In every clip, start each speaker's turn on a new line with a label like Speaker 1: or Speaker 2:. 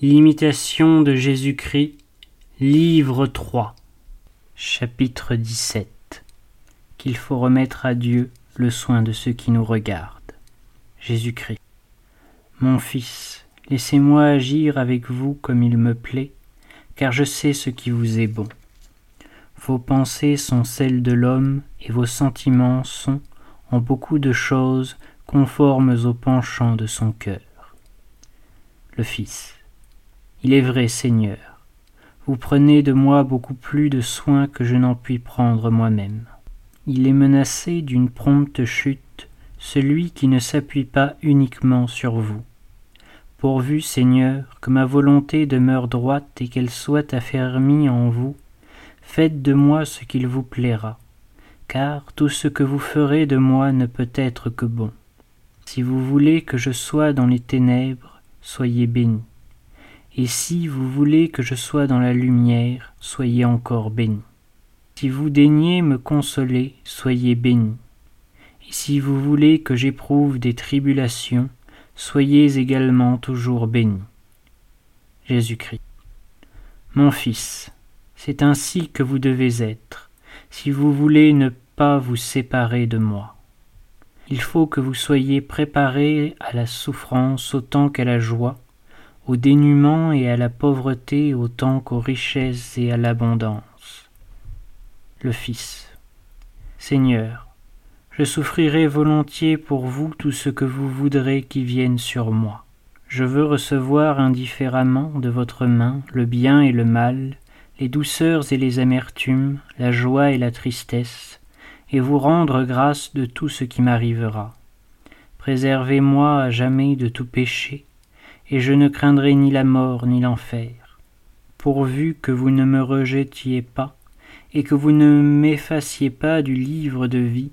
Speaker 1: L'imitation de Jésus-Christ, livre 3, chapitre 17. Qu'il faut remettre à Dieu le soin de ceux qui nous regardent. Jésus-Christ. Mon fils, laissez-moi agir avec vous comme il me plaît, car je sais ce qui vous est bon. Vos pensées sont celles de l'homme et vos sentiments sont, en beaucoup de choses, conformes aux penchants de son cœur. Le Fils. Il est vrai, Seigneur, vous prenez de moi beaucoup plus de soin que je n'en puis prendre moi-même. Il est menacé d'une prompte chute, celui qui ne s'appuie pas uniquement sur vous. Pourvu, Seigneur, que ma volonté demeure droite et qu'elle soit affermie en vous, faites de moi ce qu'il vous plaira, car tout ce que vous ferez de moi ne peut être que bon. Si vous voulez que je sois dans les ténèbres, soyez béni. Et si vous voulez que je sois dans la lumière, soyez encore béni. Si vous daignez me consoler, soyez béni. Et si vous voulez que j'éprouve des tribulations, soyez également toujours béni. Jésus-Christ. Mon Fils, c'est ainsi que vous devez être, si vous voulez ne pas vous séparer de moi. Il faut que vous soyez préparés à la souffrance autant qu'à la joie, au dénuement et à la pauvreté autant qu'aux richesses et à l'abondance. Le Fils. Seigneur, je souffrirai volontiers pour vous tout ce que vous voudrez qui vienne sur moi. Je veux recevoir indifféremment de votre main le bien et le mal, les douceurs et les amertumes, la joie et la tristesse, et vous rendre grâce de tout ce qui m'arrivera. Préservez-moi à jamais de tout péché, et je ne craindrai ni la mort ni l'enfer. Pourvu que vous ne me rejetiez pas, et que vous ne m'effaciez pas du livre de vie,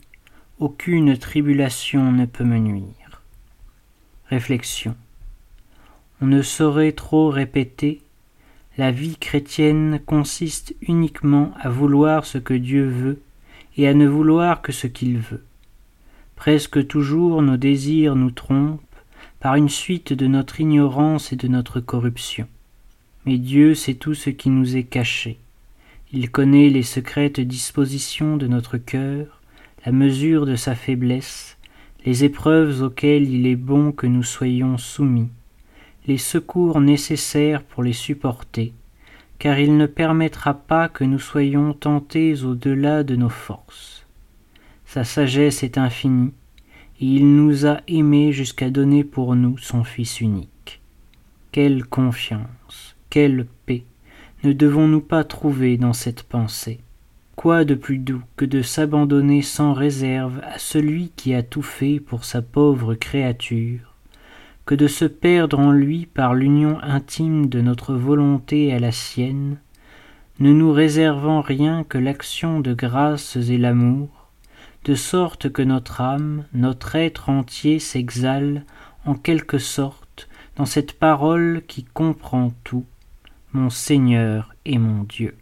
Speaker 1: aucune tribulation ne peut me nuire. Réflexion. On ne saurait trop répéter la vie chrétienne consiste uniquement à vouloir ce que Dieu veut et à ne vouloir que ce qu'il veut. Presque toujours nos désirs nous trompent par une suite de notre ignorance et de notre corruption. Mais Dieu sait tout ce qui nous est caché. Il connaît les secrètes dispositions de notre cœur, la mesure de sa faiblesse, les épreuves auxquelles il est bon que nous soyons soumis, les secours nécessaires pour les supporter, car il ne permettra pas que nous soyons tentés au-delà de nos forces. Sa sagesse est infinie, il nous a aimés jusqu'à donner pour nous son Fils unique. Quelle confiance, quelle paix. Ne devons-nous pas trouver dans cette pensée? Quoi de plus doux que de s'abandonner sans réserve à celui qui a tout fait pour sa pauvre créature, que de se perdre en lui par l'union intime de notre volonté à la sienne, ne nous réservant rien que l'action de grâces et l'amour, de sorte que notre âme, notre être entier s'exhale en quelque sorte dans cette parole qui comprend tout, mon Seigneur et mon Dieu.